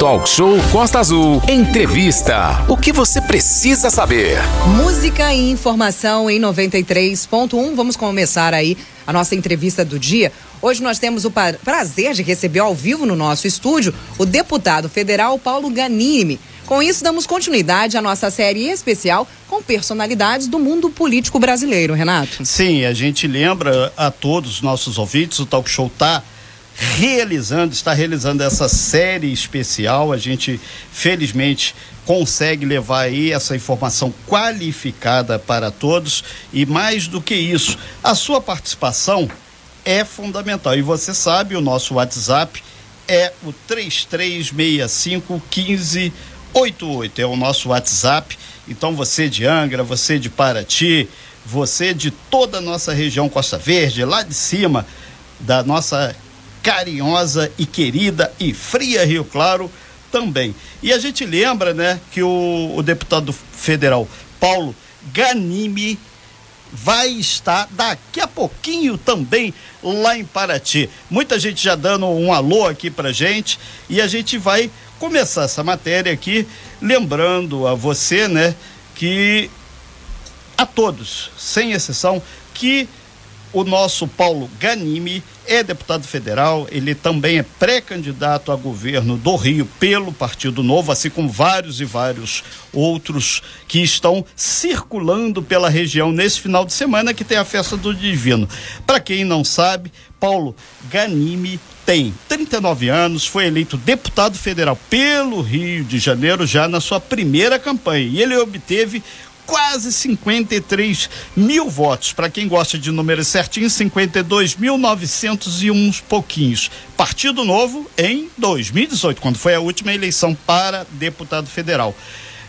Talk Show Costa Azul. Entrevista. O que você precisa saber? Música e informação em 93.1. Vamos começar aí a nossa entrevista do dia. Hoje nós temos o prazer de receber ao vivo no nosso estúdio o deputado federal Paulo Ganime. Com isso, damos continuidade à nossa série especial com personalidades do mundo político brasileiro, Renato. Sim, a gente lembra a todos os nossos ouvintes, o Talk Show tá realizando, está realizando essa série especial. A gente, felizmente, consegue levar aí essa informação qualificada para todos e mais do que isso, a sua participação é fundamental. E você sabe, o nosso WhatsApp é o 3365 1588, é o nosso WhatsApp. Então você de Angra, você de Paraty, você de toda a nossa região Costa Verde, lá de cima da nossa carinhosa e querida e fria Rio Claro também. E a gente lembra, né, que o, o deputado federal Paulo Ganimi vai estar daqui a pouquinho também lá em Paraty. Muita gente já dando um alô aqui pra gente e a gente vai começar essa matéria aqui lembrando a você, né, que a todos, sem exceção, que o nosso Paulo Ganimi é deputado federal, ele também é pré-candidato a governo do Rio pelo Partido Novo, assim como vários e vários outros que estão circulando pela região nesse final de semana que tem a festa do Divino. Para quem não sabe, Paulo Ganimi tem 39 anos, foi eleito deputado federal pelo Rio de Janeiro já na sua primeira campanha e ele obteve quase 53 mil votos. Para quem gosta de números certinhos, 52.900 e uns pouquinhos. Partido Novo em 2018, quando foi a última eleição para deputado federal.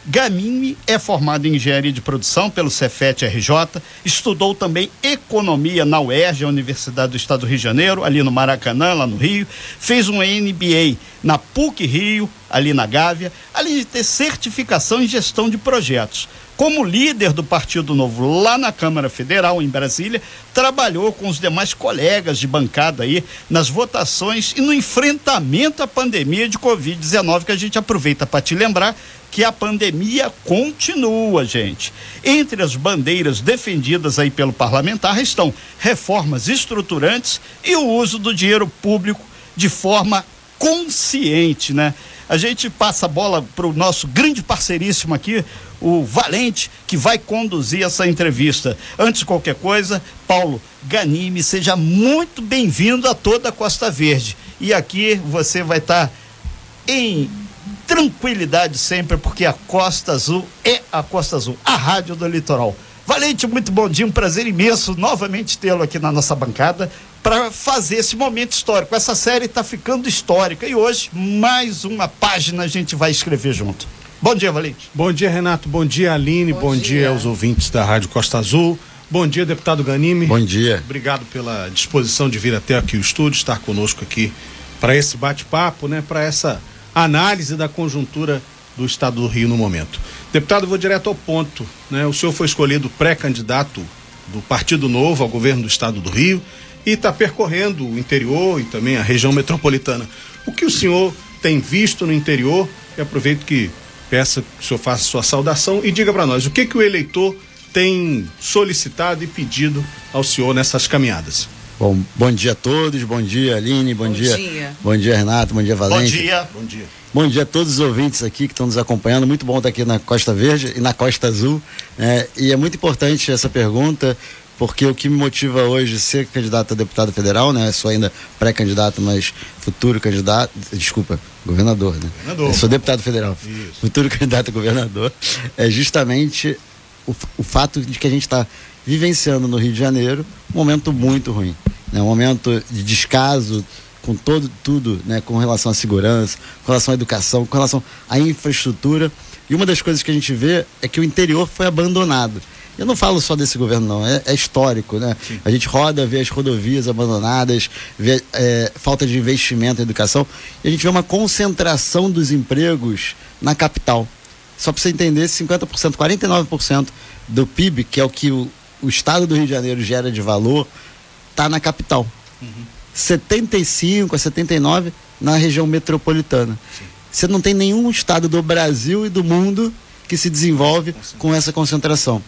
Gamini é formado em engenharia de produção pelo Cefet RJ, estudou também economia na UERJ, a Universidade do Estado do Rio de Janeiro, ali no Maracanã, lá no Rio, fez um MBA na PUC Rio, ali na Gávea, além de ter certificação em gestão de projetos. Como líder do Partido Novo lá na Câmara Federal, em Brasília, trabalhou com os demais colegas de bancada aí nas votações e no enfrentamento à pandemia de Covid-19, que a gente aproveita para te lembrar que a pandemia continua, gente. Entre as bandeiras defendidas aí pelo parlamentar estão reformas estruturantes e o uso do dinheiro público de forma consciente, né? A gente passa a bola para o nosso grande parceiríssimo aqui, o Valente, que vai conduzir essa entrevista. Antes de qualquer coisa, Paulo Ganime, seja muito bem-vindo a toda a Costa Verde. E aqui você vai estar tá em tranquilidade sempre, porque a Costa Azul é a Costa Azul, a rádio do litoral. Valente, muito bom dia, um prazer imenso novamente tê-lo aqui na nossa bancada para fazer esse momento histórico. Essa série está ficando histórica e hoje mais uma página a gente vai escrever junto. Bom dia, Valente. Bom dia, Renato. Bom dia, Aline. Bom, Bom dia. dia aos ouvintes da Rádio Costa Azul. Bom dia, deputado Ganime. Bom dia. Obrigado pela disposição de vir até aqui o estúdio, estar conosco aqui para esse bate-papo, né, para essa análise da conjuntura do estado do Rio no momento. Deputado, vou direto ao ponto, né? O senhor foi escolhido pré-candidato do Partido Novo ao governo do estado do Rio e está percorrendo o interior e também a região metropolitana. O que o senhor tem visto no interior? E aproveito que peça que o senhor faça sua saudação e diga para nós o que, que o eleitor tem solicitado e pedido ao senhor nessas caminhadas. Bom, bom dia a todos, bom dia Aline, bom, bom dia, dia, Bom dia Renato, bom dia Valente. Bom dia. Bom dia. Bom dia a todos os ouvintes aqui que estão nos acompanhando. Muito bom estar aqui na Costa Verde e na Costa Azul. É, e é muito importante essa pergunta, porque o que me motiva hoje ser candidato a deputado federal, né? Eu sou ainda pré-candidato, mas futuro candidato, desculpa, governador, né? Governador. Eu sou deputado federal. Isso. Futuro candidato a governador. É justamente o, o fato de que a gente está vivenciando no Rio de Janeiro um momento muito ruim, né? Um momento de descaso com todo tudo, né? Com relação à segurança, com relação à educação, com relação à infraestrutura. E uma das coisas que a gente vê é que o interior foi abandonado. Eu não falo só desse governo, não, é, é histórico, né? Sim. A gente roda, vê as rodovias abandonadas, vê é, falta de investimento em educação, e a gente vê uma concentração dos empregos na capital. Só para você entender, 50%, 49% do PIB, que é o que o, o estado do Rio de Janeiro gera de valor, está na capital. Uhum. 75 a 79 na região metropolitana. Sim. você não tem nenhum estado do Brasil e do mundo que se desenvolve com essa concentração.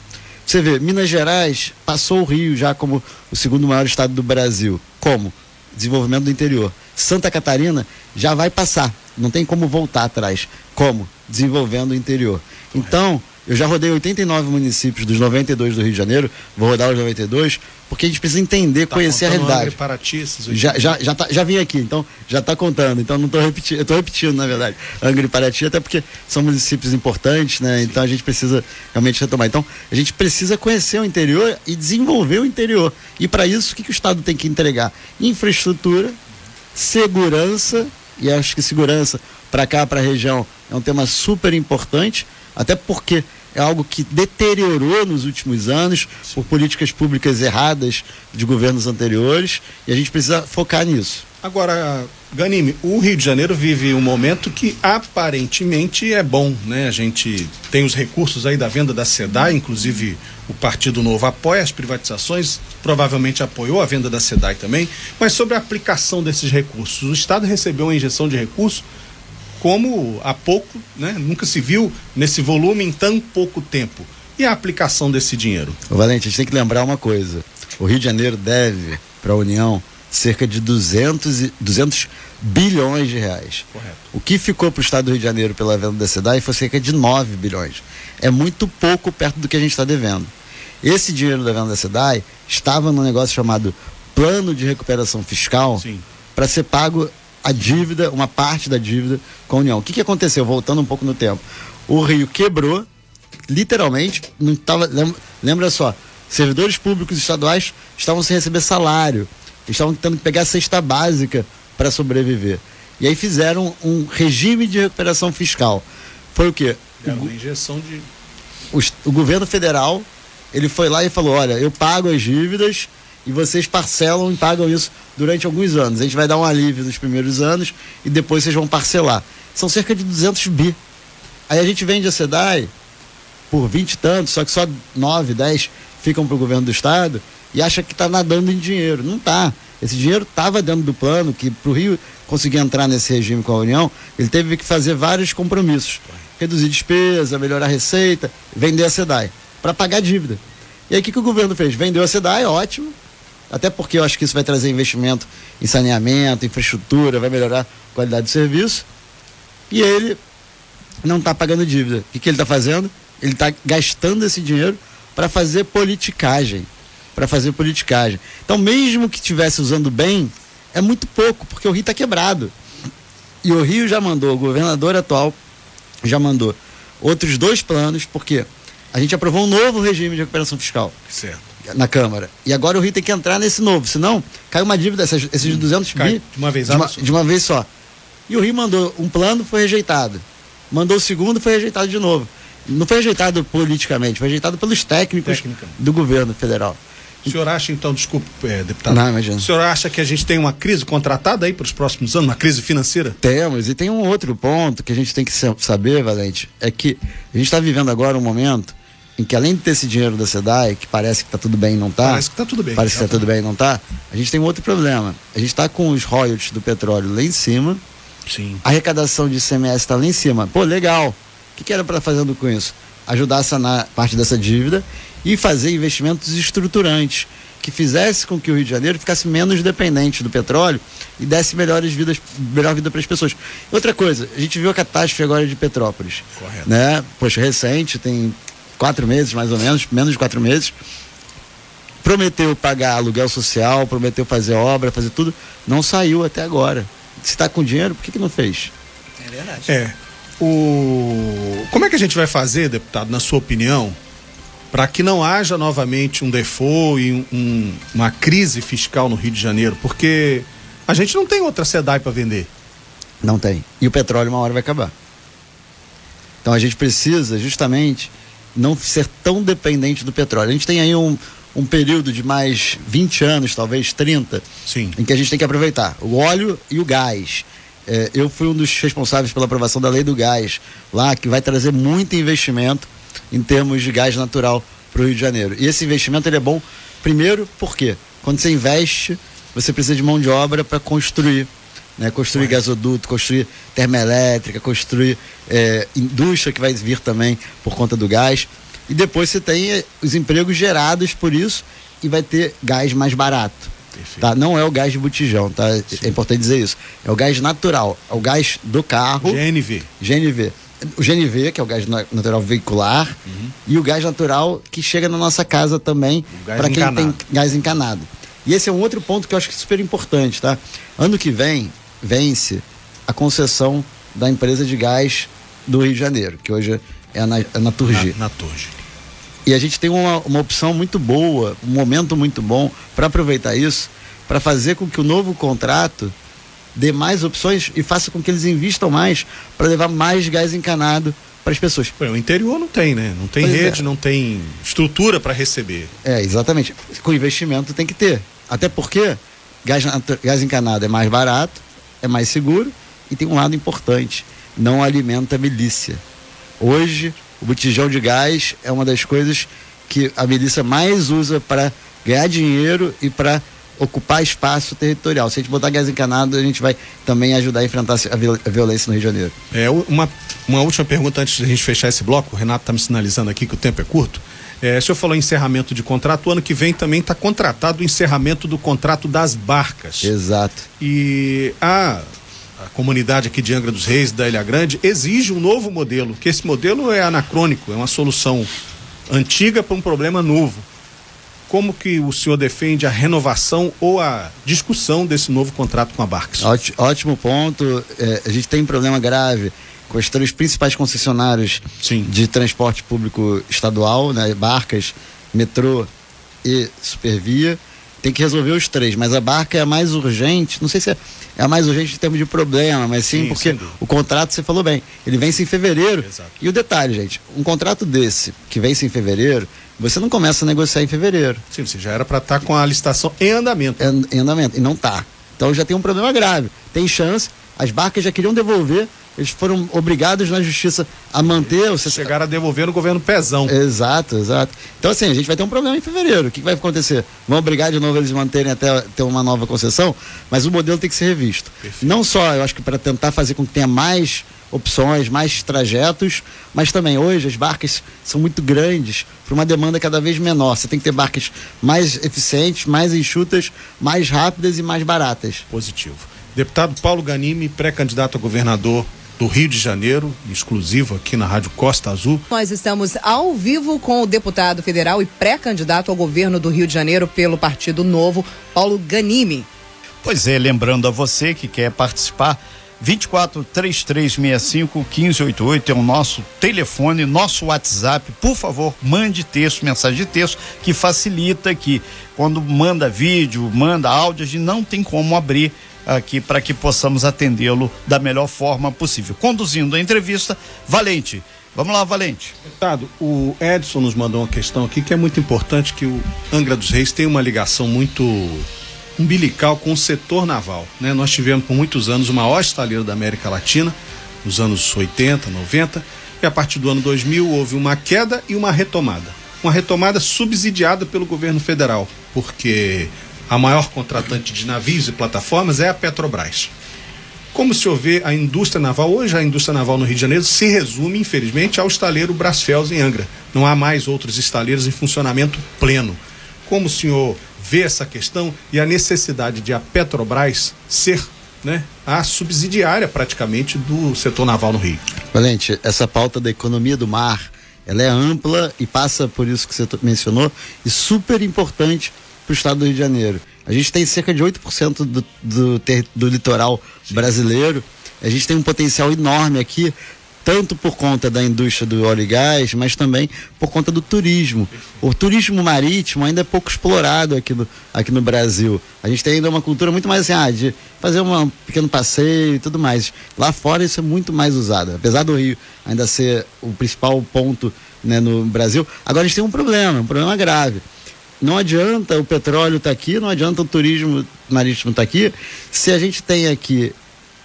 Você vê, Minas Gerais passou o Rio já como o segundo maior estado do Brasil. Como? Desenvolvimento do interior. Santa Catarina já vai passar, não tem como voltar atrás. Como? Desenvolvendo o interior. Então, eu já rodei 89 municípios dos 92 do Rio de Janeiro, vou rodar os 92, porque a gente precisa entender, Tá conhecer a realidade. E Paraty, esses Já, já, já, tá- já vim aqui, então já está contando. Então não estou repetindo, estou repetindo, na verdade. Angra e Paraty, até porque são municípios importantes, né? Então a gente precisa realmente retomar. Então a gente precisa conhecer o interior e desenvolver o interior. E para isso, o que, que o Estado tem que entregar? Infraestrutura, segurança, e acho que segurança para cá, para a região, é um tema super importante, até porque é algo que deteriorou nos últimos anos por políticas públicas erradas de governos anteriores, e a gente precisa focar nisso. Agora, Ganime, o Rio de Janeiro vive um momento que aparentemente é bom, né? A gente tem os recursos aí da venda da SEDAI, inclusive o Partido Novo apoia as privatizações, provavelmente apoiou a venda da SEDAI também, mas sobre a aplicação desses recursos, o Estado recebeu uma injeção de recursos como há pouco, né? Nunca se viu nesse volume em tão pouco tempo. E a aplicação desse dinheiro? Ô, Valente, a gente tem que lembrar uma coisa. O Rio de Janeiro deve para a União cerca de 200, e, 200 bilhões de reais. Correto. O que ficou para o Estado do Rio de Janeiro pela venda da SEDAI foi cerca de 9 bilhões. É muito pouco perto do que a gente está devendo. Esse dinheiro da venda da SEDAI estava num negócio chamado Plano de Recuperação Fiscal para ser pago a dívida, uma parte da dívida com a União. O que, que aconteceu? Voltando um pouco no tempo. O Rio quebrou, literalmente, não tava, lembra, lembra só, servidores públicos estaduais estavam sem receber salário, estavam tendo que pegar a cesta básica para sobreviver. E aí fizeram um regime de recuperação fiscal. Foi o quê? Era uma injeção de. o, o governo federal ele foi lá e falou: olha, eu pago as dívidas e vocês parcelam e pagam isso durante alguns anos. A gente vai dar um alívio nos primeiros anos e depois vocês vão parcelar. São cerca de 200 bi. Aí a gente vende a SEDAI por 20 e tantos, só que só 9, 10 ficam para o governo do estado e acha que está nadando em dinheiro. Não está. Esse dinheiro estava dentro do plano, que para o Rio conseguir entrar nesse regime com a União, ele teve que fazer vários compromissos. Reduzir despesa, melhorar a receita, vender a SEDAI, para pagar a dívida. E aí o que, que o governo fez? Vendeu a SEDAI, ótimo. Até porque eu acho que isso vai trazer investimento em saneamento, infraestrutura, vai melhorar a qualidade do serviço. E ele não está pagando dívida. O que, que ele está fazendo? Ele está gastando esse dinheiro para fazer politicagem. Para fazer politicagem. Então, mesmo que estivesse usando bem, é muito pouco, porque o Rio está quebrado. E o Rio já mandou, o governador atual já mandou outros dois planos, porque a gente aprovou um novo regime de recuperação fiscal Certo. Na Câmara. E agora o Rio tem que entrar nesse novo, senão cai uma dívida, essas- esses 200 Cai bi, de uma vez de uma, só. de uma vez só. E o Rio mandou um plano, foi rejeitado. Mandou o segundo, foi rejeitado de novo. Não foi rejeitado politicamente, foi rejeitado pelos técnicos do governo federal. O senhor acha, então, desculpe, eh, deputado. Não, imagina. O senhor acha que a gente tem uma crise contratada aí para os próximos anos, uma crise financeira? Temos, e tem um outro ponto que a gente tem que sa- saber, Valente, é que a gente está vivendo agora um momento em que além de ter esse dinheiro da SEDAI, que parece que está tudo bem e não está. Parece que tá tudo bem. Parece que está tudo bem e não está. A gente tem um outro problema. A gente está com os royalties do petróleo lá em cima, Sim. a arrecadação de ICMS está lá em cima. Pô, legal. O que, que era para fazendo com isso? Ajudar a sanar parte dessa dívida e fazer investimentos estruturantes que fizesse com que o Rio de Janeiro ficasse menos dependente do petróleo e desse melhores vidas, melhor vida para as pessoas. Outra coisa, a gente viu a catástrofe agora de Petrópolis. Correto. Né? Poxa, recente, tem quatro meses mais ou menos, menos de quatro meses. Prometeu pagar aluguel social, prometeu fazer obra, fazer tudo, não saiu até agora. Se está com dinheiro, por que, que não fez? É verdade. É. O... Como é que a gente vai fazer, deputado, na sua opinião, para que não haja novamente um default e um- um- uma crise fiscal no Rio de Janeiro? Porque a gente não tem outra SEDAI para vender. Não tem. E o petróleo uma hora vai acabar. Então a gente precisa justamente não ser tão dependente do petróleo. A gente tem aí um, um período de mais 20 anos, talvez 30, Sim. em que a gente tem que aproveitar o óleo e o gás. É, eu fui um dos responsáveis pela aprovação da lei do gás lá, que vai trazer muito investimento em termos de gás natural para o Rio de Janeiro. E esse investimento ele é bom, primeiro, porque quando você investe, você precisa de mão de obra para construir né? construir gasoduto, construir termoelétrica, construir é, indústria que vai vir também por conta do gás. E depois você tem eh, os empregos gerados por isso e vai ter gás mais barato. Tá? Não é o gás de botijão, tá? É importante dizer isso. É o gás natural, é o gás do carro. GNV. GNV. O GNV, que é o gás natural veicular, uhum. e o gás natural que chega na nossa casa também, para quem encanado. tem gás encanado. E esse é um outro ponto que eu acho que é super importante, tá? Ano que vem, vence a concessão da empresa de gás do Rio de Janeiro, que hoje é a, a Naturgy. Na. E a gente tem uma, uma opção muito boa, um momento muito bom para aproveitar isso, para fazer com que o novo contrato dê mais opções e faça com que eles invistam mais para levar mais gás encanado para as pessoas. O interior não tem, né? Não tem pois rede, é. não tem estrutura para receber. É, exatamente. Com investimento tem que ter. Até porque gás, gás encanado é mais barato, é mais seguro e tem um lado importante: não alimenta a milícia. Hoje, o botijão de gás é uma das coisas que a milícia mais usa para ganhar dinheiro e para ocupar espaço territorial. Se a gente botar gás encanado, a gente vai também ajudar a enfrentar a violência no Rio de Janeiro. É, uma, uma última pergunta antes de a gente fechar esse bloco. O Renato está me sinalizando aqui que o tempo é curto. É, o senhor falou em encerramento de contrato, o ano que vem também está contratado o encerramento do contrato das barcas. Exato. E a a comunidade aqui de Angra dos Reis, da Ilha Grande, exige um novo modelo, que esse modelo é anacrônico, é uma solução antiga para um problema novo. Como que o senhor defende a renovação ou a discussão desse novo contrato com a Barcas? Ótimo ponto. É, a gente tem um problema grave com os três principais concessionários Sim. de transporte público estadual, né, Barcas, Metrô e Supervia tem que resolver os três, mas a barca é a mais urgente, não sei se é, é a mais urgente em termos de problema, mas sim, sim porque o contrato, você falou bem, ele vence em fevereiro. Exato. E o detalhe, gente, um contrato desse, que vence em fevereiro, você não começa a negociar em fevereiro. Sim, você já era para estar tá com a licitação em andamento. Em, em andamento, e não está. Então já tem um problema grave. Tem chance, as barcas já queriam devolver eles foram obrigados na justiça a manter. Você chegaram a devolver no governo pezão. Exato, exato. Então, assim, a gente vai ter um problema em fevereiro. O que, vai acontecer? Vão obrigar de novo eles a manterem até ter uma nova concessão, mas o modelo tem que ser revisto. Perfeito. Não só, eu acho que para tentar fazer com que tenha mais opções, mais trajetos, mas também hoje as barcas são muito grandes para uma demanda cada vez menor. Você tem que ter barcas mais eficientes, mais enxutas, mais rápidas e mais baratas. Positivo. Deputado Paulo Ganimi, pré-candidato a governador do Rio de Janeiro, exclusivo aqui na Rádio Costa Azul. Nós estamos ao vivo com o deputado federal e pré-candidato ao governo do Rio de Janeiro pelo Partido Novo, Paulo Ganimi. Pois é, lembrando a você que quer participar, 24 3365 1588 é o nosso telefone, nosso WhatsApp. Por favor, mande texto, mensagem de texto, que facilita que quando manda vídeo, manda áudio, a gente não tem como abrir aqui para que possamos atendê-lo da melhor forma possível. Conduzindo a entrevista, Valente. Vamos lá, Valente. Deputado, o Edson nos mandou uma questão aqui que é muito importante que o Angra dos Reis tem uma ligação muito umbilical com o setor naval. Né? Nós tivemos por muitos anos o maior estaleiro da América Latina, nos anos 80, 90, e a partir do ano 2000 houve uma queda e uma retomada. Uma retomada subsidiada pelo governo federal, porque a maior contratante de navios e plataformas é a Petrobras. Como se vê a indústria naval, hoje a indústria naval no Rio de Janeiro se resume, infelizmente, ao estaleiro Brasfels em Angra. Não há mais outros estaleiros em funcionamento pleno. Como o senhor vê essa questão e a necessidade de a Petrobras ser né, a subsidiária praticamente do setor naval no Rio? Valente, essa pauta da economia do mar, ela é ampla e passa por isso que você mencionou e super importante para o estado do Rio de Janeiro. A gente tem cerca de 8% do, do, do litoral brasileiro. A gente tem um potencial enorme aqui, tanto por conta da indústria do óleo e gás, mas também por conta do turismo. O turismo marítimo ainda é pouco explorado aqui no, aqui no Brasil. A gente tem ainda uma cultura muito mais assim, ah, de fazer um pequeno passeio e tudo mais. Lá fora isso é muito mais usado. Apesar do Rio ainda ser o principal ponto né, no Brasil, agora a gente tem um problema, um problema grave não adianta o petróleo estar tá aqui, não adianta o turismo marítimo estar tá aqui, se a gente tem aqui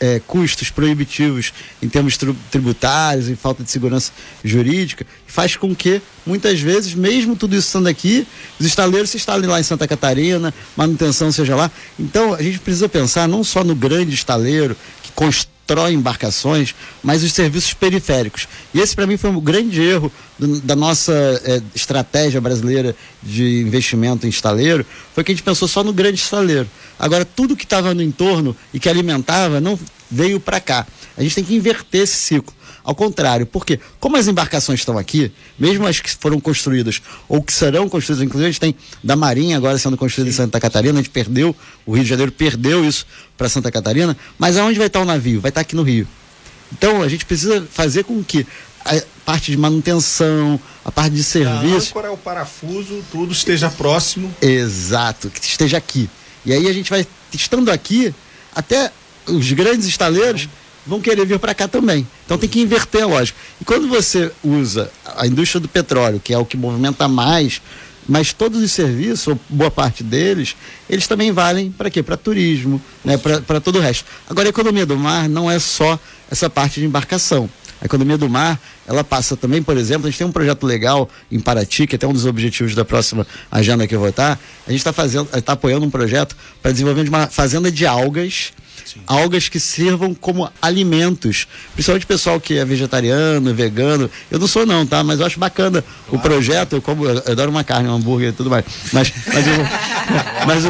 é, custos proibitivos em termos tributários, em falta de segurança jurídica, faz com que, muitas vezes, mesmo tudo isso estando aqui, os estaleiros se instalem lá em Santa Catarina, manutenção seja lá. Então, a gente precisa pensar não só no grande estaleiro constrói embarcações, mas os serviços periféricos. E esse, para mim, foi um grande erro do, da nossa é, estratégia brasileira de investimento em estaleiro, foi que a gente pensou só no grande estaleiro. Agora, tudo que estava no entorno e que alimentava não veio para cá. A gente tem que inverter esse ciclo. Ao contrário, porque como as embarcações estão aqui, mesmo as que foram construídas ou que serão construídas, inclusive a gente tem da Marinha agora sendo construída em Santa Catarina, a gente perdeu, o Rio de Janeiro perdeu isso para Santa Catarina, mas aonde vai estar o navio? Vai estar aqui no Rio. Então a gente precisa fazer com que a parte de manutenção, a parte de serviço. A âncora, o parafuso, tudo esteja próximo. Exato, que esteja aqui. E aí a gente vai, estando aqui, até os grandes estaleiros vão querer vir para cá também. Então tem que inverter a lógica. E quando você usa a indústria do petróleo, que é o que movimenta mais, mas todos os serviços, ou boa parte deles, eles também valem para quê? Para turismo, né? para todo o resto. Agora, a economia do mar não é só essa parte de embarcação. A economia do mar, ela passa também, por exemplo, a gente tem um projeto legal em Paraty, que é até um dos objetivos da próxima agenda que eu vou estar. A gente está está apoiando um projeto para desenvolvimento de uma fazenda de algas Sim. algas que sirvam como alimentos. Principalmente o pessoal que é vegetariano, vegano. Eu não sou não, tá? Mas eu acho bacana claro. o projeto. Eu, como, eu adoro uma carne, um hambúrguer e tudo mais. Mas, mas, eu, mas,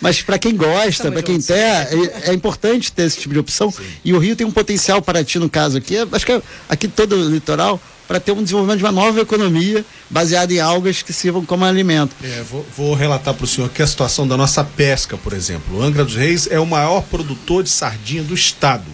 mas para quem gosta, para quem quer, é, é, importante ter esse tipo de opção. Sim. E o Rio tem um potencial para ti, no caso aqui. Acho que é, aqui todo o litoral para ter um desenvolvimento de uma nova economia baseada em algas que sirvam como alimento. É, vou, vou, relatar para o senhor aqui a situação da nossa pesca, por exemplo. O Angra dos Reis é o maior produtor de sardinha do estado.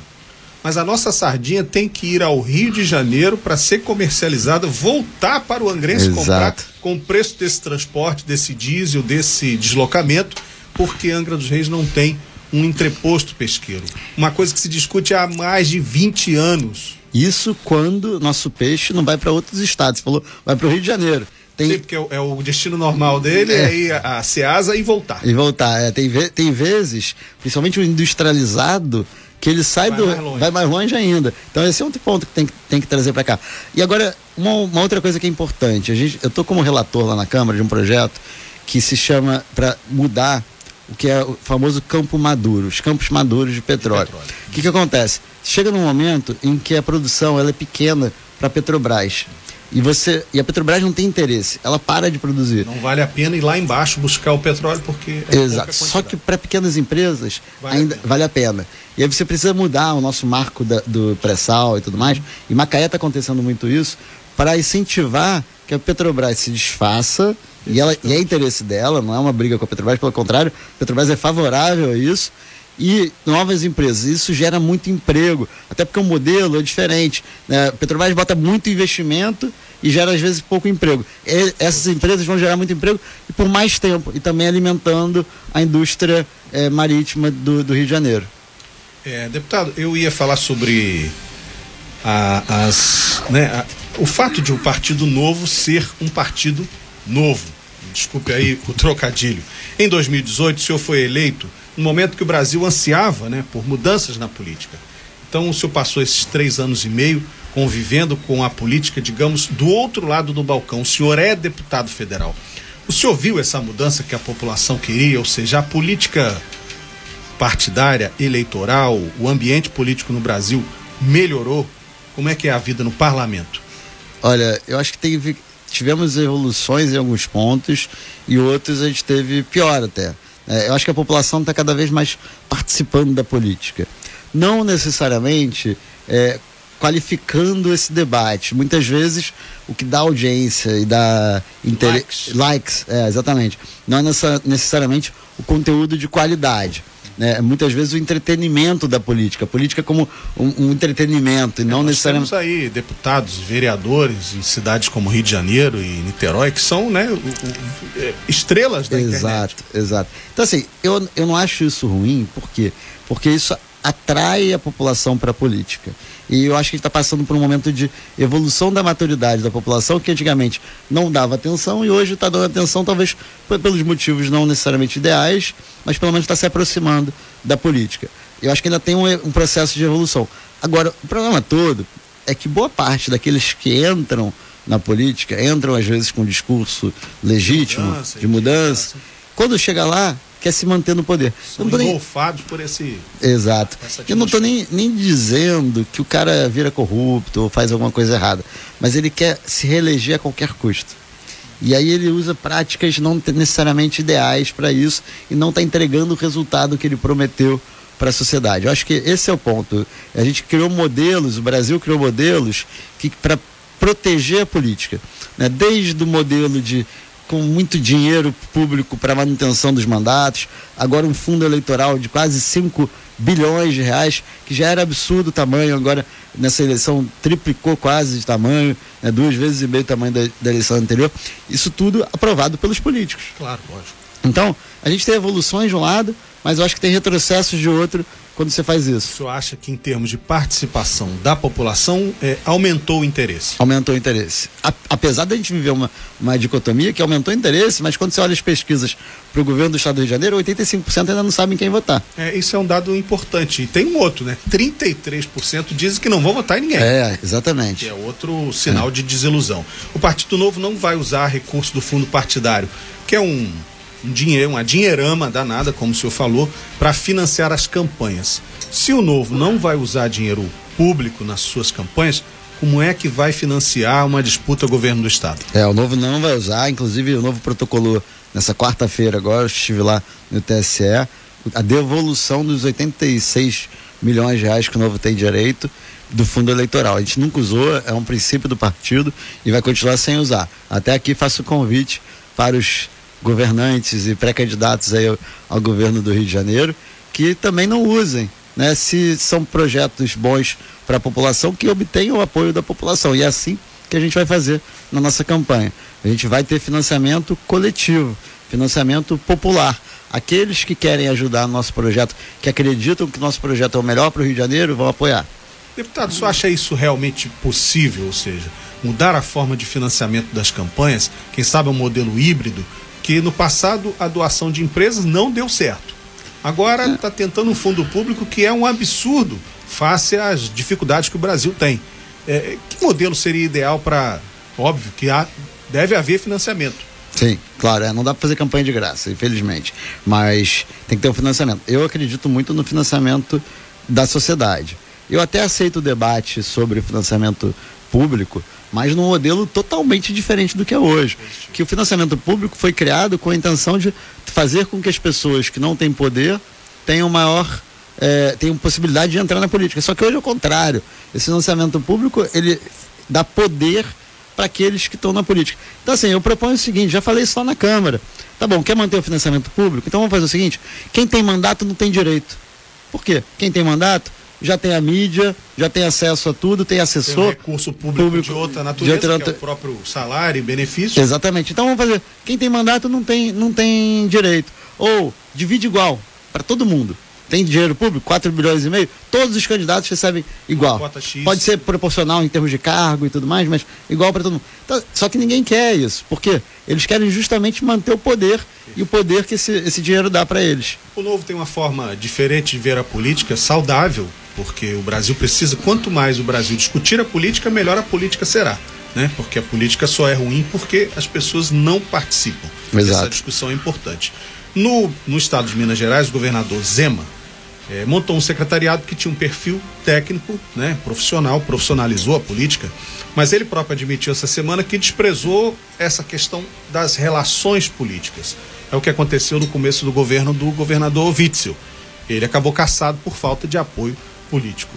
Mas a nossa sardinha tem que ir ao Rio de Janeiro para ser comercializada, voltar para o Angrense Exato. comprar com o preço desse transporte, desse diesel, desse deslocamento, porque Angra dos Reis não tem um entreposto pesqueiro. Uma coisa que se discute há mais de 20 anos. Isso quando nosso peixe não vai para outros estados. Você falou, vai para o Rio de Janeiro. Tem... Sim, porque é o, é destino normal dele, é, é ir a, Ceasa e voltar. E voltar. É, tem, ve tem vezes, principalmente o industrializado, que ele sai vai do. Mais vai mais longe ainda. Então esse é outro ponto que tem, tem que trazer para cá. E agora, uma, uma, outra coisa que é importante. A gente, eu estou como relator lá na Câmara de um projeto que se chama para mudar o que é o famoso campo maduro, os campos maduros de petróleo. O que, que acontece? Chega num momento em que a produção ela é pequena para a Petrobras. E você e a Petrobras não tem interesse, ela para de produzir. Não vale a pena ir lá embaixo buscar o petróleo porque é Exato. Só que para pequenas empresas vale ainda a vale a pena. E aí você precisa mudar o nosso marco da, do pré-sal e tudo mais. E Macaé está acontecendo muito isso para incentivar que a Petrobras se desfaça e, ela, e é interesse dela, não é uma briga com a Petrobras, pelo contrário, a Petrobras é favorável a isso e novas empresas. Isso gera muito emprego, até porque o modelo é diferente. Né? Petrobras bota muito investimento e gera às vezes pouco emprego. E essas empresas vão gerar muito emprego e por mais tempo, e também alimentando a indústria é, marítima do, do, Rio de Janeiro. É, deputado, eu ia falar sobre a, as, né, a, o fato de o um Partido Novo ser um partido novo desculpe aí o trocadilho. Em 2018, o senhor foi eleito no momento que o Brasil ansiava né, por mudanças na política. Então, o senhor passou esses três anos e meio convivendo com a política, digamos, do outro lado do balcão. O senhor é deputado federal. O senhor viu essa mudança que a população queria, ou seja, a política partidária, eleitoral, o ambiente político no Brasil melhorou? Como é que é a vida no parlamento? Olha, eu acho que teve, tivemos evoluções em alguns pontos e outros a gente teve pior até. É, eu acho que a população está cada vez mais participando da política. Não necessariamente é, qualificando esse debate. Muitas vezes o que dá audiência e dá likes, likes é, exatamente. Não é necessariamente o conteúdo de qualidade né, muitas vezes o entretenimento da política, a política como um, um entretenimento e é, não nós necessariamente. Temos aí deputados, vereadores em cidades como Rio de Janeiro e Niterói que são né, o, o, é, estrelas da exato, internet. Exato, exato. Então assim, eu, eu não acho isso ruim, por quê? Porque isso atrai a população para a política. E eu acho que está passando por um momento de evolução da maturidade da população que antigamente não dava atenção e hoje está dando atenção, talvez pelos motivos não necessariamente ideais, mas pelo menos está se aproximando da política. eu acho que ainda tem um, um processo de evolução. Agora, o problema todo é que boa parte daqueles que entram na política, entram às vezes com um discurso legítimo, Mudança, de mudança, quando chega lá, quer se manter no poder. São tô nem- engolfados por esse. Exato. Eu não estou nem, nem dizendo que o cara vira corrupto ou faz alguma coisa errada, mas ele quer se reeleger a qualquer custo. E aí ele usa práticas não te- necessariamente ideais para isso e não está entregando o resultado que ele prometeu para a sociedade. Eu acho que esse é o ponto. A gente criou modelos, o Brasil criou modelos que para proteger a política, né? desde o modelo de com muito dinheiro público para manutenção dos mandatos, agora um fundo eleitoral de quase 5 bilhões de reais, que já era absurdo o tamanho, agora nessa eleição triplicou quase de tamanho, né? duas vezes e meio o tamanho da, da eleição anterior. Isso tudo aprovado pelos políticos. Claro, lógico. Então, a gente tem evoluções de um lado, mas eu acho que tem retrocessos de outro quando você faz O isso. senhor acha que, em termos de participação da população, eh, aumentou o interesse? Aumentou o interesse. A- apesar da gente viver uma, uma dicotomia que aumentou o interesse, mas quando você olha as pesquisas para o governo do estado do Rio de Janeiro, 85% ainda não sabem quem votar. É, isso é um dado importante. E tem um outro, né? 33% dizem que não vão votar em ninguém. É, Que exatamente. é outro sinal de desilusão. O Partido Novo não vai usar recurso do fundo partidário, que é um, um dinheiro, uma dinheirama danada, como o senhor falou, para financiar as campanhas. Se o Novo não vai usar dinheiro público nas suas campanhas, como é que vai financiar uma disputa governo do Estado? É, o novo não vai usar, inclusive o novo protocolou nessa quarta-feira agora, eu estive lá no TSE, a devolução dos 86 milhões de reais que o novo tem direito do fundo eleitoral. A gente nunca usou, é um princípio do partido e vai continuar sem usar. Até aqui faço o convite para os governantes e pré-candidatos ao, ao governo do Rio de Janeiro que também não usem, né? Se são projetos bons para a população, que obtenham o apoio da população. E é assim que a gente vai fazer na nossa campanha. A gente vai ter financiamento coletivo, financiamento popular. Aqueles que querem ajudar no nosso projeto, que acreditam que nosso projeto é o melhor para o Rio de Janeiro, vão apoiar. Deputado, senhor acha isso realmente possível? Ou seja, mudar a forma de financiamento das campanhas, quem sabe um modelo híbrido, que no passado a doação de empresas não deu certo. Agora está tentando um fundo público que é um absurdo face às dificuldades que o Brasil tem. É, que modelo seria ideal para. Óbvio que há, deve haver financiamento. Sim, claro, é, não dá para fazer campanha de graça, infelizmente. Mas tem que ter um financiamento. Eu acredito muito no financiamento da sociedade. Eu até aceito o debate sobre financiamento público, mas num modelo totalmente diferente do que é hoje. Que o financiamento público foi criado com a intenção de fazer com que as pessoas que não têm poder tenham maior é, tenham possibilidade de entrar na política. Só que hoje é o contrário. Esse financiamento público ele dá poder para aqueles que estão na política. Então, assim, eu proponho o seguinte: já falei isso lá na Câmara. Tá bom, quer manter o financiamento público? Então vamos fazer o seguinte: quem tem mandato não tem direito. Por quê? Quem tem mandato já tem a mídia, já tem acesso a tudo, tem Tem um assessor. recurso público, público de outra de natureza, outra que é o próprio salário e benefício. Exatamente. Então vamos fazer. Quem tem mandato não tem, não tem direito. Ou divide igual para todo mundo. Tem dinheiro público, 4 bilhões e meio, todos os candidatos recebem igual. Pode ser proporcional em termos de cargo e tudo mais, mas igual para todo mundo. Então, só que ninguém quer isso. Por quê? Eles querem justamente manter o poder e o poder que esse, esse dinheiro dá para eles. O Novo tem uma forma diferente de ver a política, saudável, porque o Brasil precisa, quanto mais o Brasil discutir a política, melhor a política será. Né? Porque a política só é ruim porque as pessoas não participam. Exato. Essa discussão é importante. No, no estado de Minas Gerais, o governador Zema eh, montou um secretariado que tinha um perfil técnico, né, profissional, profissionalizou a política, mas ele próprio admitiu essa semana que desprezou essa questão das relações políticas. É o que aconteceu no começo do governo do governador Witzel. Ele acabou caçado por falta de apoio político.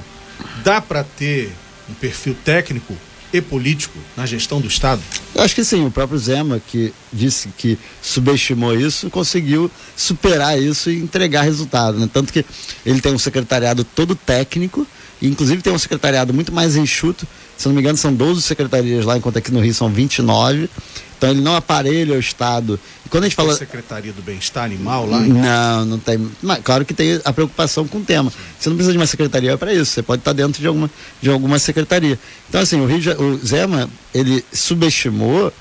Dá para ter um perfil técnico e político na gestão do Estado? Eu acho que sim, o próprio Zema, que disse que subestimou isso, conseguiu superar isso e entregar resultado. Né? Tanto que ele tem um secretariado todo técnico, e inclusive tem um secretariado muito mais enxuto. Se não me engano, são 12 secretarias lá, enquanto aqui no Rio são 29. Então ele não aparelha o Estado. E quando a gente Tem fala. Secretaria do Bem-Estar Animal lá? Não, não tem. Mas, claro que tem a preocupação com o tema. Você não precisa de uma secretaria para isso. Você pode estar dentro de alguma, de alguma secretaria. Então, assim, o, Rio, o Zema, ele subestimou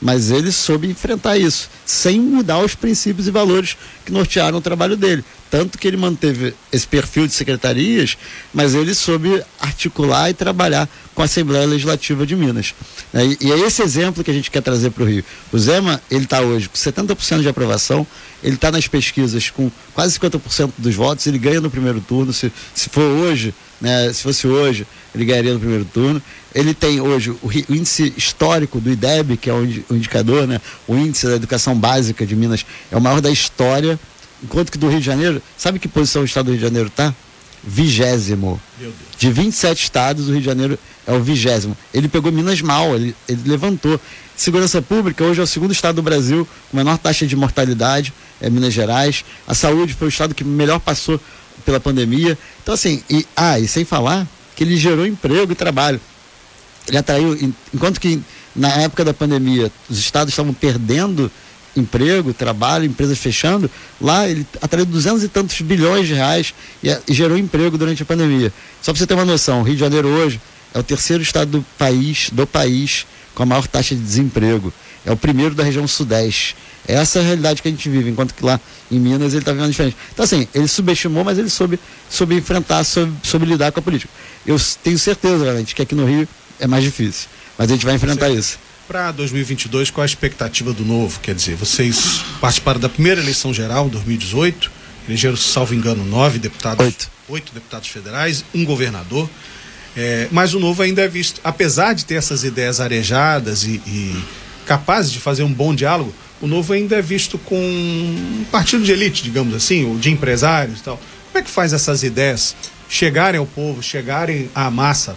mas ele soube enfrentar isso, sem mudar os princípios e valores que nortearam o trabalho dele. Tanto que ele manteve esse perfil de secretarias, mas ele soube articular e trabalhar com a Assembleia Legislativa de Minas. E, e é esse exemplo que a gente quer trazer para o Rio. O Zema, ele está hoje com 70% de aprovação, ele está nas pesquisas com quase 50% dos votos, ele ganha no primeiro turno, se, se for hoje, né, se fosse hoje, ele ganharia no primeiro turno. Ele tem hoje o, o índice histórico do IDEB, que é o, o indicador, né, o índice da educação básica de Minas, é o maior da história, enquanto que do Rio de Janeiro, sabe que posição o estado do Rio de Janeiro está? Vigésimo. De 27 estados, o Rio de Janeiro é o vigésimo. Ele pegou Minas mal, ele, ele levantou. Segurança Pública hoje é o segundo estado do Brasil com menor taxa de mortalidade, é Minas Gerais. A saúde foi o estado que melhor passou pela pandemia. Então, assim, e, ah, e sem falar que ele gerou emprego e trabalho. Ele atraiu, enquanto que na época da pandemia os estados estavam perdendo emprego, trabalho, empresas fechando, lá ele atraiu duzentos e tantos bilhões de reais e, e gerou emprego durante a pandemia. Só para você ter uma noção, o Rio de Janeiro hoje é o terceiro estado do país, do país com a maior taxa de desemprego. É o primeiro da região sudeste. Essa é a realidade que a gente vive, enquanto que lá em Minas ele está vivendo diferente. Então, assim, ele subestimou, mas ele soube, soube enfrentar, soube, soube lidar com a política. Eu tenho certeza, realmente, que aqui no Rio é mais difícil. Mas a gente vai enfrentar Sim. isso. Para 2022, qual a expectativa do novo? Quer dizer, vocês participaram da primeira eleição geral, 2018, elegeram, salvo engano, nove deputados. Oito. Oito deputados federais, um governador. É, mas o novo ainda é visto, apesar de ter essas ideias arejadas e, e capazes de fazer um bom diálogo, o novo ainda é visto com um partido de elite, digamos assim, ou de empresários e tal. Como é que faz essas ideias chegarem ao povo, chegarem à massa?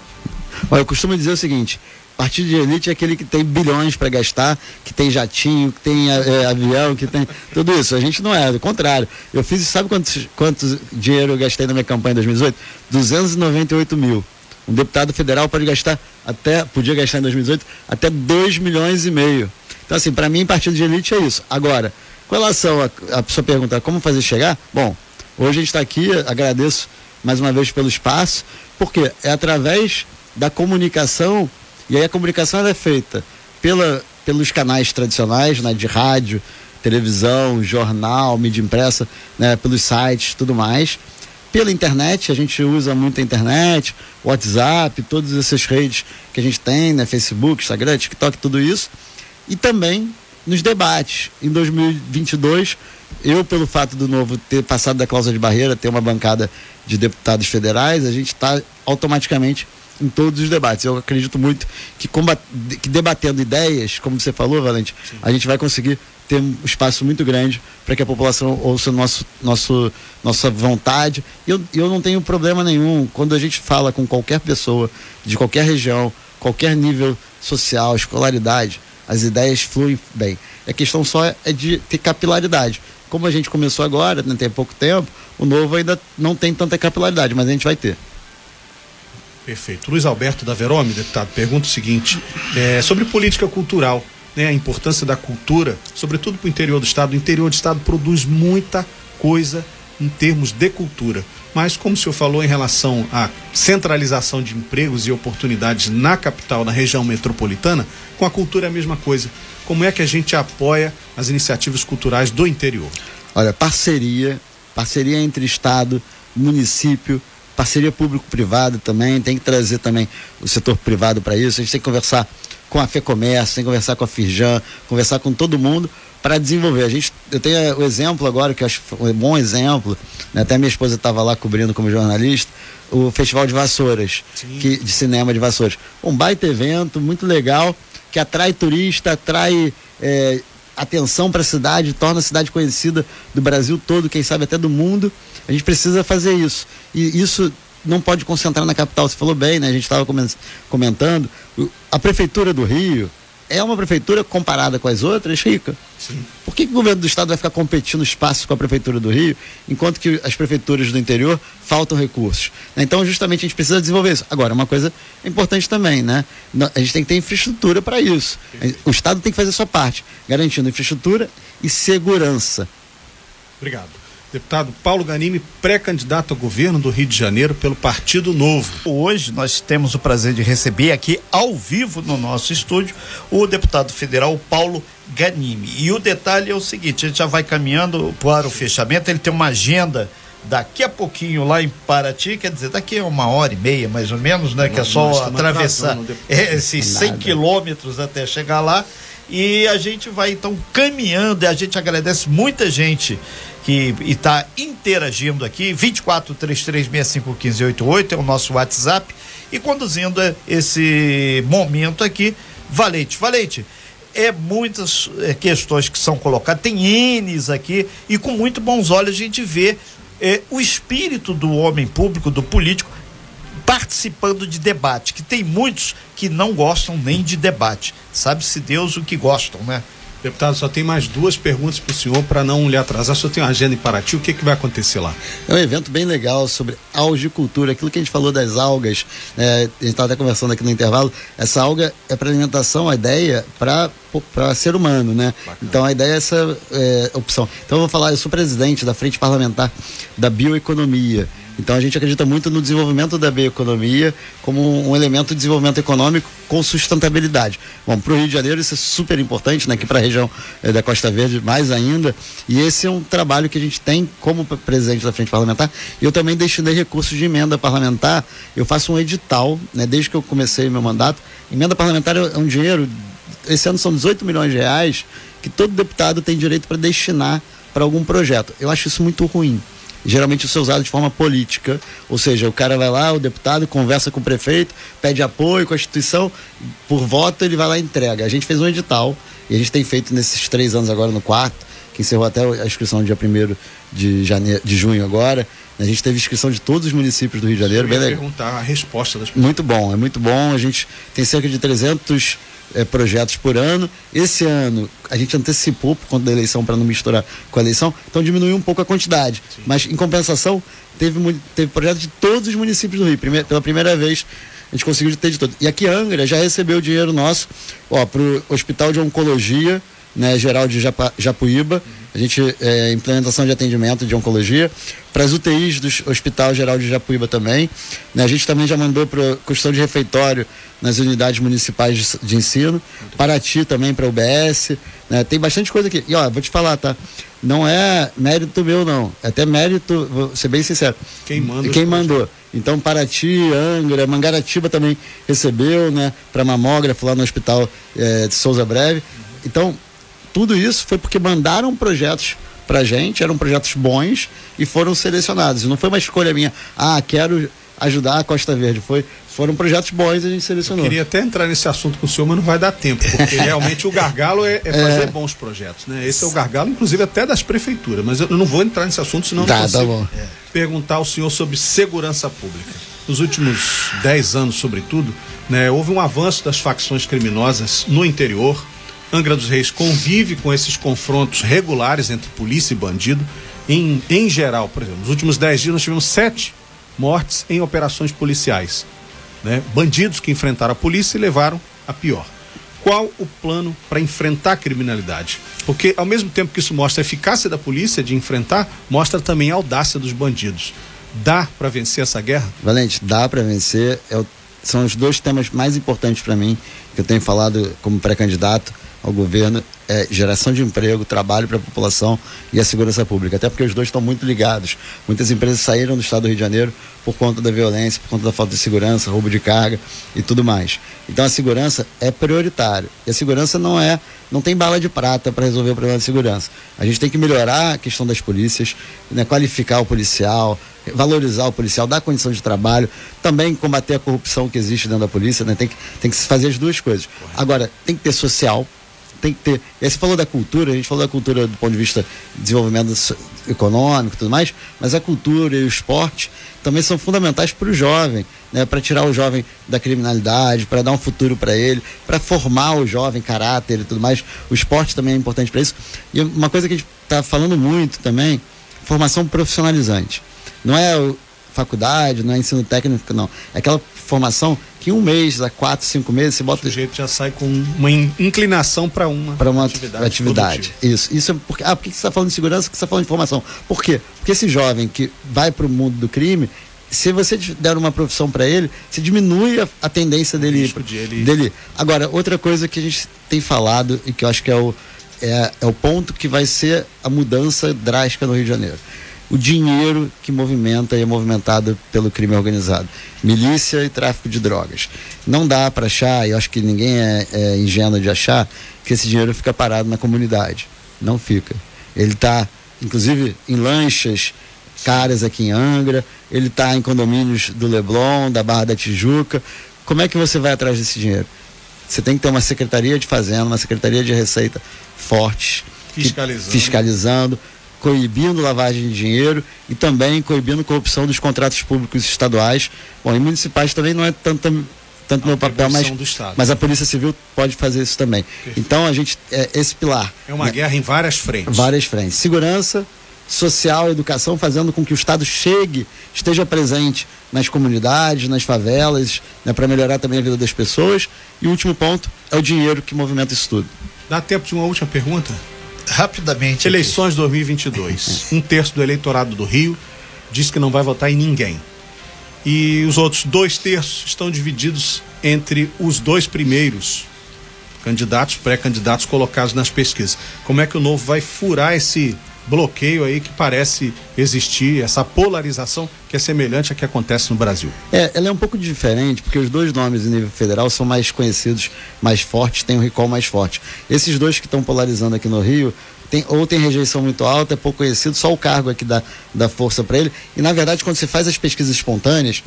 Olha, eu costumo dizer o seguinte: Partido de elite é aquele que tem bilhões para gastar, que tem jatinho, que tem é, avião, que tem tudo isso. A gente não é, do contrário. Eu fiz, sabe quantos, quantos dinheiro eu gastei na minha campanha em 2018? 298 mil. Um deputado federal pode gastar até, podia gastar em 2018, até 2 milhões e meio. Então, assim, para mim, partido de elite é isso. Agora, com relação à sua pergunta, como fazer chegar? Bom, hoje a gente está aqui, agradeço mais uma vez pelo espaço, porque é através da comunicação e aí a comunicação é feita pela, pelos canais tradicionais, né, de rádio, televisão, jornal, mídia impressa, né, pelos sites, tudo mais. Pela internet, a gente usa muito a internet, WhatsApp, todas essas redes que a gente tem, né, Facebook, Instagram, TikTok, tudo isso. E também nos debates. Em 2022, eu, pelo fato do novo ter passado da cláusula de barreira, ter uma bancada de deputados federais, a gente está automaticamente em todos os debates. Eu acredito muito que, combat, que debatendo ideias, como você falou, Valente, Sim. a gente vai conseguir ter um espaço muito grande para que a população ouça nosso, nosso, nossa vontade. E eu, eu não tenho problema nenhum. Quando a gente fala com qualquer pessoa, de qualquer região, qualquer nível social, escolaridade, as ideias fluem bem. A questão só é de ter capilaridade. Como a gente começou agora, não tem pouco tempo, o novo ainda não tem tanta capilaridade, mas a gente vai ter. Perfeito. Luiz Alberto da Verome, deputado, pergunta o seguinte: é, sobre política cultural, né, a importância da cultura, sobretudo para o interior do estado. O interior do estado produz muita coisa em termos de cultura. Mas, como o senhor falou em relação à centralização de empregos e oportunidades na capital, na região metropolitana, com a cultura é a mesma coisa. Como é que a gente apoia as iniciativas culturais do interior? Olha, parceria, parceria entre Estado, município, parceria público-privada também, tem que trazer também o setor privado para isso. A gente tem que conversar com a FEComércio, tem que conversar com a Firjan, conversar com todo mundo para desenvolver. A gente, eu tenho o exemplo agora, que eu acho um bom exemplo, né? até minha esposa estava lá cobrindo como jornalista, o Festival de Vassouras, que, de cinema de Vassouras. Um baita evento, muito legal, que atrai turista, atrai é, atenção para a cidade, torna a cidade conhecida do Brasil todo, quem sabe até do mundo. A gente precisa fazer isso. E isso não pode concentrar na capital. Você falou bem, né? A gente estava comentando. A prefeitura do Rio é uma prefeitura comparada com as outras rica. Sim. Por que, que, o governo do estado vai ficar competindo espaço com a prefeitura do Rio, enquanto que as prefeituras do interior faltam recursos? Então, justamente, a gente precisa desenvolver isso. Agora, uma coisa importante também, né? A gente tem que ter infraestrutura para isso. O estado tem que fazer a sua parte, garantindo infraestrutura e segurança. Obrigado. Deputado Paulo Ganimi, pré-candidato a governo do Rio de Janeiro pelo Partido Novo. Hoje nós temos o prazer de receber aqui ao vivo no nosso estúdio o deputado federal Paulo Ganimi. E o detalhe é o seguinte: a gente já vai caminhando para o fechamento, ele tem uma agenda daqui a pouquinho lá em Paraty, quer dizer, daqui a uma hora e meia mais ou menos, né? que é só atravessar esses 100 quilômetros até chegar lá. E a gente vai então caminhando e a gente agradece muita gente que está interagindo aqui. 24 3365 1588 é o nosso WhatsApp. E conduzindo esse momento aqui, Valente. Valente, é muitas é, questões que são colocadas, tem N's aqui, e com muito bons olhos a gente vê é, o espírito do homem público, do político, participando de debate, que tem muitos que não gostam nem de debate. Sabe-se Deus o que gostam, né? Deputado, só tem mais duas perguntas para o senhor para não lhe atrasar. Só tem uma agenda em Paraty, o que, que vai acontecer lá? É um evento bem legal sobre algicultura, aquilo que a gente falou das algas, né? a gente estava até conversando aqui no intervalo. Essa alga é para alimentação, a ideia para para ser humano, né? Bacana. Então a ideia é essa é, opção. Então eu vou falar, eu sou presidente da frente parlamentar da bioeconomia. Então a gente acredita muito no desenvolvimento da bioeconomia como um elemento de desenvolvimento econômico com sustentabilidade. Bom, para o Rio de Janeiro isso é super importante, né? Aqui para a região é, da Costa Verde mais ainda. E esse é um trabalho que a gente tem como presidente da frente parlamentar. Eu também destinei recursos de emenda parlamentar. Eu faço um edital, né? Desde que eu comecei meu mandato. Emenda parlamentar é um dinheiro. Esse ano são 18 milhões de reais que todo deputado tem direito para destinar para algum projeto. Eu acho isso muito ruim geralmente isso é usado de forma política, ou seja, o cara vai lá, o deputado conversa com o prefeito, pede apoio com a instituição, por voto ele vai lá e entrega. A gente fez um edital e a gente tem feito nesses três anos agora no quarto, que encerrou até a inscrição no dia 1 de, janeiro, de junho agora. A gente teve inscrição de todos os municípios do Rio de Janeiro. Eu ia bem perguntar a resposta das pessoas. Muito bom, é muito bom. A gente tem cerca de 300 é, projetos por ano. Esse ano a gente antecipou por conta da eleição para não misturar com a eleição, então diminuiu um pouco a quantidade. Sim. Mas em compensação, teve, teve projetos de todos os municípios do Rio. Primeira, pela primeira vez a gente conseguiu ter de todos. E aqui Angra já recebeu dinheiro nosso para o Hospital de Oncologia né, Geral de Japa, Japuíba. Uhum. A gente é, implementação de atendimento de oncologia para as UTIs do Hospital Geral de Japuíba também. Né, a gente também já mandou para questão de refeitório nas unidades municipais de, de ensino. Paraty também para UBS. Né, tem bastante coisa aqui. E ó, vou te falar, tá? Não é mérito meu, não. É até mérito, vou ser bem sincero. Quem manda? Quem mandou. Então, Paraty, Angra, Mangaratiba também recebeu, né? Para mamógrafo lá no Hospital é, de Souza Breve. Então, tudo isso foi porque mandaram projetos pra gente, eram projetos bons e foram selecionados. Não foi uma escolha minha, ah, quero ajudar a Costa Verde. Foi, foram projetos bons e a gente selecionou. Eu queria até entrar nesse assunto com o senhor, mas não vai dar tempo, porque realmente o gargalo é, é fazer é... bons projetos. Né? Esse é o gargalo, inclusive, até das prefeituras. Mas eu não vou entrar nesse assunto, senão tá, não tá consigo tá perguntar ao senhor sobre segurança pública. Nos últimos dez anos, sobretudo, né, houve um avanço das facções criminosas no interior, Angra dos Reis convive com esses confrontos regulares entre polícia e bandido. Em, em geral, por exemplo, nos últimos dez dias nós tivemos sete mortes em operações policiais. Né? Bandidos que enfrentaram a polícia e levaram a pior. Qual o plano para enfrentar a criminalidade? Porque ao mesmo tempo que isso mostra a eficácia da polícia de enfrentar, mostra também a audácia dos bandidos. Dá para vencer essa guerra? Valente, dá para vencer. É o, são os dois temas mais importantes para mim que eu tenho falado como pré-candidato ao governo é geração de emprego, trabalho para a população e a segurança pública. Até porque os dois estão muito ligados. Muitas empresas saíram do estado do Rio de Janeiro por conta da violência, por conta da falta de segurança, roubo de carga e tudo mais. Então a segurança é prioritário. E a segurança não é, não tem bala de prata para resolver o problema de segurança. A gente tem que melhorar a questão das polícias, né, qualificar o policial, valorizar o policial, dar condição de trabalho, também combater a corrupção que existe dentro da polícia, né? Tem que, tem que fazer as duas coisas. Agora, tem que ter social, tem que ter. E aí você falou da cultura, a gente falou da cultura do ponto de vista de desenvolvimento econômico e tudo mais, mas a cultura e o esporte também são fundamentais para o jovem, né? para tirar o jovem da criminalidade, para dar um futuro para ele, para formar o jovem caráter e tudo mais. O esporte também é importante para isso. E uma coisa que a gente está falando muito também, formação profissionalizante. Não é o faculdade, não é ensino técnico, não. É aquela formação que em um mês, a quatro, cinco meses, você O bota sujeito já sai com uma in- inclinação para uma, para uma atividade. atividade. Isso. Isso é porque. Ah, por que você está falando de segurança? Por que você está falando de formação? Por quê? Porque esse jovem que vai para o mundo do crime, se você der uma profissão para ele, você diminui a, a tendência dele, de ele- dele. Agora, outra coisa que a gente tem falado e que eu acho que é o, é, é o ponto que vai ser a mudança drástica no Rio de Janeiro. O dinheiro que movimenta e é movimentado pelo crime organizado. Milícia e tráfico de drogas. Não dá para achar, e acho que ninguém é, é ingênuo de achar, que esse dinheiro fica parado na comunidade. Não fica. Ele está, inclusive, em lanchas caras aqui em Angra, ele está em condomínios do Leblon, da Barra da Tijuca. Como é que você vai atrás desse dinheiro? Você tem que ter uma secretaria de fazenda, uma secretaria de receita forte, Fiscalizando. fiscalizando, coibindo lavagem de dinheiro e também coibindo corrupção dos contratos públicos estaduais. Bom, e municipais também não é tanto, tanto meu papel, mas, mas a Polícia Civil pode fazer isso também. Então a gente, é, esse pilar, É uma guerra em várias frentes. várias frentes. Segurança, social, educação, fazendo com que o Estado chegue, esteja presente nas comunidades, nas favelas, né, para melhorar também a vida das pessoas. E o último ponto é o dinheiro que movimenta isso tudo. Dá tempo de uma última pergunta? Rapidamente. aqui. Eleições 2022. Um terço do eleitorado do Rio diz que não vai votar em ninguém. E os outros dois terços estão divididos entre os dois primeiros candidatos, pré-candidatos colocados nas pesquisas. Como é que o novo vai furar esse bloqueio aí que parece existir, essa polarização que é semelhante à que acontece no Brasil? É, ela é um pouco diferente, porque os dois nomes em nível federal são mais conhecidos, mais fortes, têm um recall mais forte. Esses dois que estão polarizando aqui no Rio, tem, ou tem rejeição muito alta, é pouco conhecido, só o cargo aqui dá, dá força para ele. E na verdade, quando você faz as pesquisas espontâneas,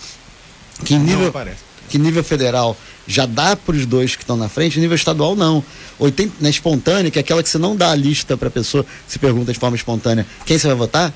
que em nível. Que nível federal já dá para os dois que estão na frente, nível estadual não. 80, na espontânea, que é aquela que você não dá a lista para a pessoa, se pergunta de forma espontânea quem você vai votar,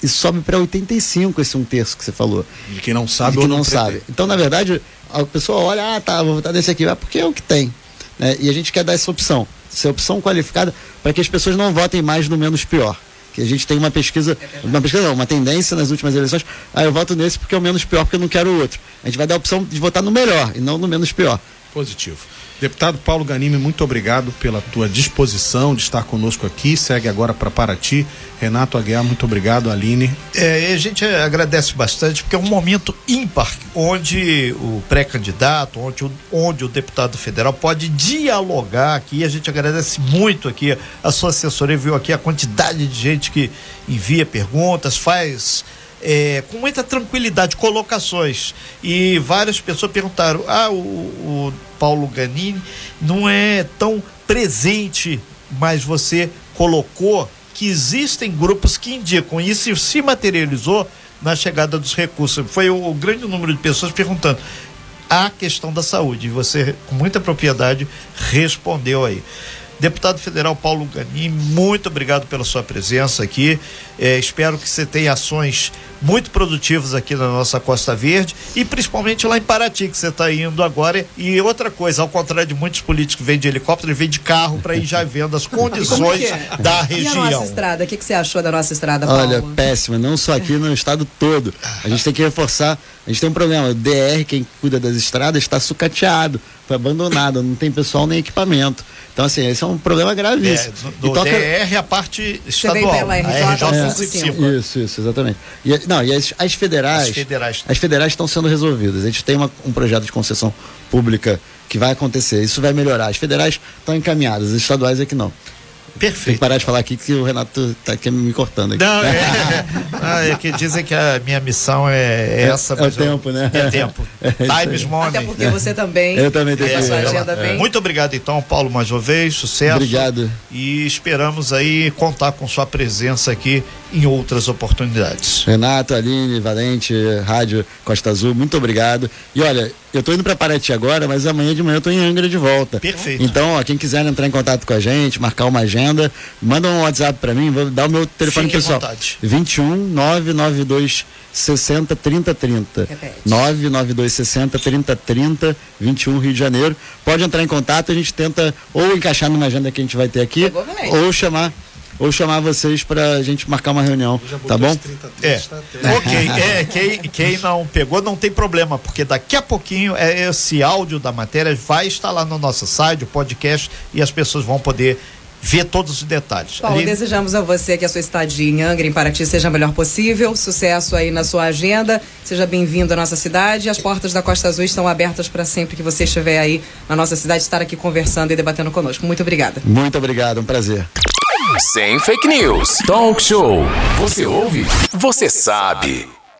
isso sobe para 85, esse um terço que você falou. De quem não sabe de ou que não, não sabe. Então, na verdade, a pessoa olha, ah, tá, vou votar nesse aqui, ah, porque é o que tem. né? E a gente quer dar essa opção, essa opção qualificada para que as pessoas não votem mais no menos pior. Que a gente tem uma pesquisa, uma pesquisa não, uma tendência nas últimas eleições, ah, eu voto nesse porque é o menos pior, porque eu não quero o outro. A gente vai dar a opção de votar no melhor e não no menos pior. Positivo. Deputado Paulo Ganime, muito obrigado pela tua disposição de estar conosco aqui. Segue agora para Paraty. Renato Aguiar, muito obrigado. Aline. É, a gente agradece bastante porque é um momento ímpar onde o pré-candidato, onde o, onde o deputado federal pode dialogar aqui. A gente agradece muito aqui a sua assessoria, viu aqui a quantidade de gente que envia perguntas, faz é, com muita tranquilidade colocações. E várias pessoas perguntaram: ah, o, o Paulo Ganini não é tão presente, mas você colocou que existem grupos que indicam. E isso se materializou na chegada dos recursos. Foi o, o grande número de pessoas perguntando a questão da saúde. E você, com muita propriedade, respondeu aí. Deputado Federal Paulo Gani, muito obrigado pela sua presença aqui. É, espero que você tenha ações muito produtivas aqui na nossa Costa Verde e principalmente lá em Paraty, que você está indo agora. E outra coisa, ao contrário de muitos políticos que vêm de helicóptero, ele vem de carro para ir já vendo as condições que é? da E a região. nossa estrada? O que, que você achou da nossa estrada, Paulo? Olha, péssima, não só aqui no estado todo. A gente tem que reforçar, a gente tem um problema, o DR, quem cuida das estradas, está sucateado, foi abandonado, não tem pessoal nem equipamento. Então, assim, esse é um problema É, gravíssimo. do, E do toca- DR a parte estadual. pela a RJ RJ É. 105. Isso, isso, exatamente. E, não, e as, as federais. As federais. As federais estão sendo resolvidas. A gente tem uma- um projeto de concessão pública que vai acontecer. Isso vai melhorar. As federais estão encaminhadas, as estaduais é que não. Tem que Perfeito. parar de falar aqui que o Renato está aqui me cortando aqui. Não, é, ah, é que dizem que a minha missão é essa. é o mas eu- tempo, né? É tempo. É isso Time is aí. money. Até porque você também. Eu também tenho tem a que- sua é, agenda bem. Muito obrigado então, Paulo, mais uma vez, sucesso. Obrigado. E esperamos aí contar com sua presença aqui em outras oportunidades. Renato, Aline, Valente, Rádio Costa Azul, muito obrigado. E olha, eu tô indo para Paraty agora, mas amanhã de manhã eu tô em Angra de volta. Perfeito. Então, ó, quem quiser entrar em contato com a gente, marcar uma agenda, manda um WhatsApp para mim, vou dar o meu telefone Fique pessoal. vontade. 21 992 60 30 30. Repete. 992 60 30 30, 21 Rio de Janeiro. Pode entrar em contato, a gente tenta ou encaixar numa agenda que a gente vai ter aqui, ou chamar ou chamar vocês para a gente marcar uma reunião, tá bom? É. Ok, é, quem, quem não pegou não tem problema, porque daqui a pouquinho é, esse áudio da matéria vai estar lá no nosso site, o podcast, e as pessoas vão poder ver todos os detalhes. Paulo, Ali- desejamos a você que a sua estadia em Angra, em Paraty, seja a melhor possível. Sucesso aí na sua agenda. Seja bem-vindo à nossa cidade. As portas da Costa Azul estão abertas para sempre que você estiver aí na nossa cidade, estar aqui conversando e debatendo conosco. Muito obrigada. Muito obrigado, um prazer. Sem fake news. Talk show. Você ouve? Você sabe.